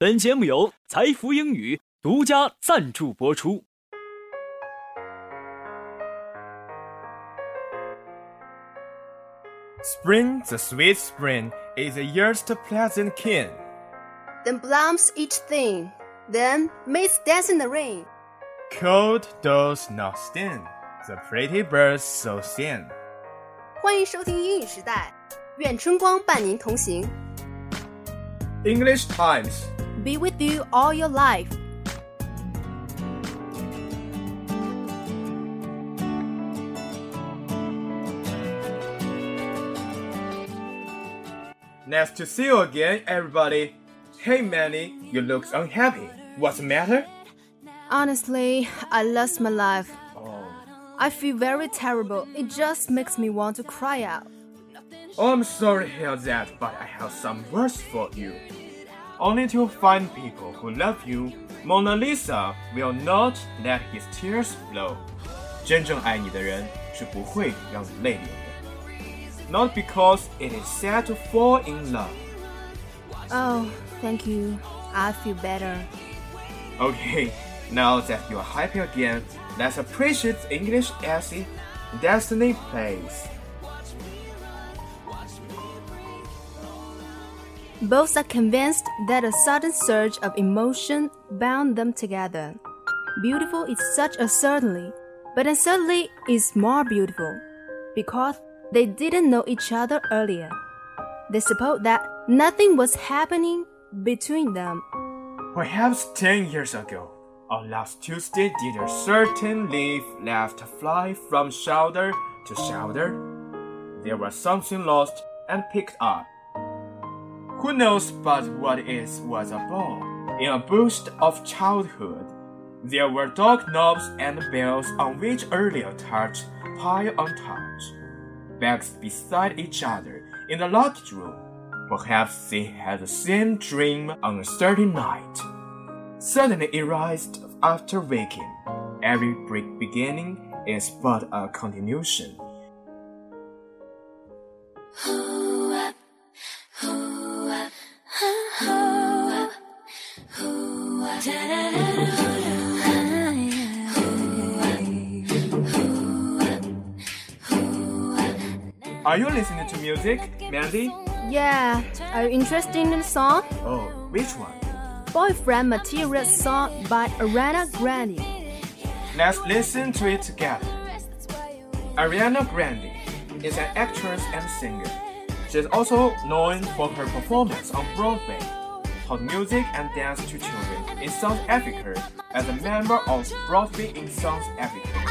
本节目由财富英语独家赞助播出。Spring, the sweet spring, is the year's pleasant king. Then blooms each thing, then maids dance in the rain. Cold does not stand, the pretty birds so sing. 欢迎收听英语时代，愿春光伴您同行。 English Times. be with you all your life. Nice to see you again, everybody. Hey, Mandy, you look unhappy. What's the matter? Honestly, I lost my life. Oh, I feel very terrible. It just makes me want to cry out. oh I'm sorry to hear that, but I have some words for you Only to find people who love you, Mona Lisa will not let his tears flow. 真正爱你的人是不会让你泪流的。Not because it is sad to fall in love. Oh, thank you. I feel better. Okay, now that you are happy again, let's appreciate the English essay Destiny Plays. Both are convinced that a sudden surge of emotion bound them together. Beautiful is such a certainty, but uncertainty is more beautiful because they didn't know each other earlier. They supposed that nothing was happening between them. Perhaps ten years ago, on last Tuesday, did a certain leaf left fly from shoulder to shoulder? There was something lost and picked up. Who knows but what it was a ball in a boost of childhood? There were dog knobs and bells on which earlier touched pile on touch. Bags beside each other in the locked room. Perhaps they had the same dream on a certain night. Suddenly it rised after waking. Every break beginning is but a continuation. Are you listening to music, Mandy? Yeah, are you interested in the song? Oh, which one? Boyfriend Material song by Ariana Grande. Let's listen to it together. Ariana Grande is an actress and singer. She is also known for her performance on Broadway, taught music and dance to children in South Africa as a member of Broadway in South Africa.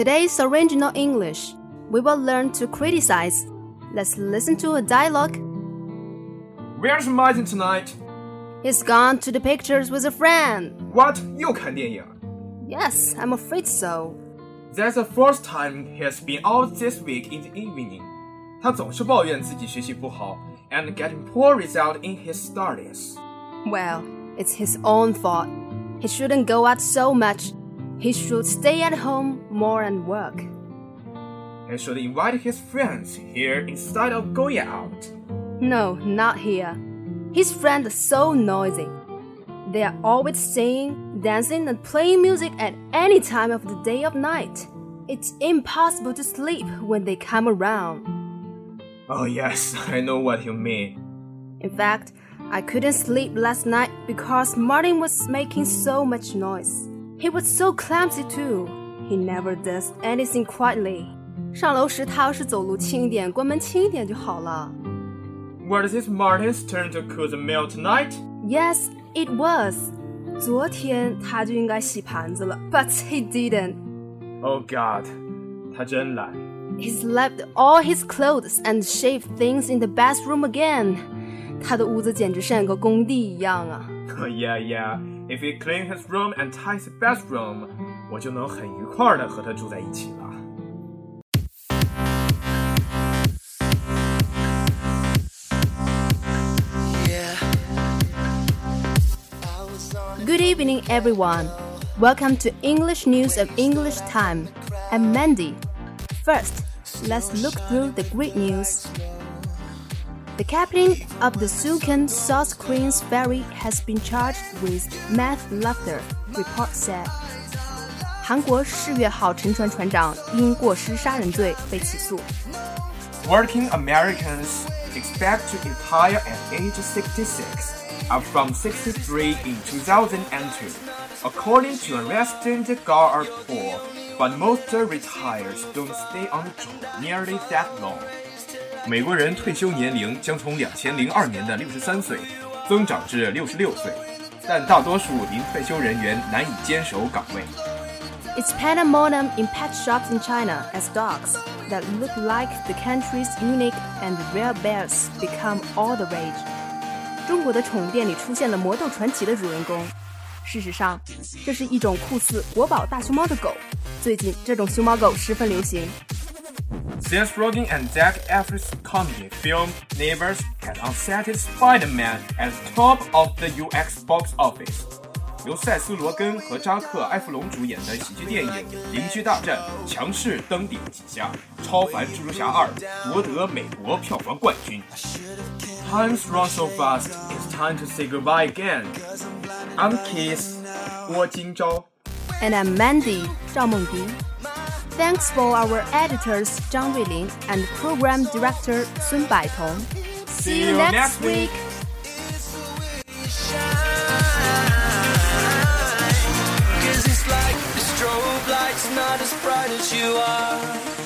Today's original English, we will learn to criticize. Let's listen to a dialogue. Where's Martin tonight? He's gone to the pictures with a friend. What? 又看电影 Yes, I'm afraid so. That's the first time he has been out this week in the evening. 他总是抱怨自己学习不好 and getting poor result in his studies. Well, it's his own fault. He shouldn't go out so much. He should stay at home more and work. He should invite his friends here instead of going out. No, not here. His friends are so noisy. They are always singing, dancing, and playing music at any time of the day or night. It's impossible to sleep when they come around. Oh, yes, I know what you mean. In fact, I couldn't sleep last night because Martin was making so much noise. He was so clumsy too. He never does anything quietly. 上楼时，他要是走路轻一点，关门轻一点就好了。 Was it Martin's turn to cook the meal tonight? Yes, it was. 昨天他就应该洗盘子了，but he didn't. Oh God, 他真懒。 He's left all his clothes and shaved things in the bathroom again. 他的屋子简直像个工地一样啊！ yeah, yeah. If he clean his room and tidy his bathroom, 我就能很愉快的和他住在一起了。 Good evening, everyone. Welcome to English News of English Time. I'm Mandy. First, let's look through the great news. the captain of the Sukan South Korean ferry has been charged with manslaughter, report said. 韩国世越号沉船船长因过失杀人罪被起诉。Working Americans expect to retire at age 66, up from 63 in 2002, according to a resident Gallup poll. But most retirees don't stay on the job nearly that long. 美国人退休年龄将从两千零二年的六十三岁增长至六十六岁，但大多数临退休人员难以坚守岗位。It's pandemonium in pet shops in China as dogs that look like the country's unique and rare bears become all the rage. 中国的宠物店里出现了魔斗传奇的主人公。事实上，这是一种酷似国宝大熊猫的狗。最近，这种熊猫狗十分流行。Seth Rogen and Zac Efron's comedy film Neighbors had spider-man at top of the U.S. box office. office。由塞斯·罗根和扎克·埃弗隆主演的喜剧电影《邻居大战》强势登顶几项，超凡蜘蛛侠二夺得美国票房冠军。Time's run so fast, it's time to say goodbye again. I'm Kiss，郭今朝，and I'm Mandy，赵梦迪。Thanks for our editors Zhang Ruilin and program director Sun Baitong. See you next week. Cause it's like the strobe light's not as bright as you are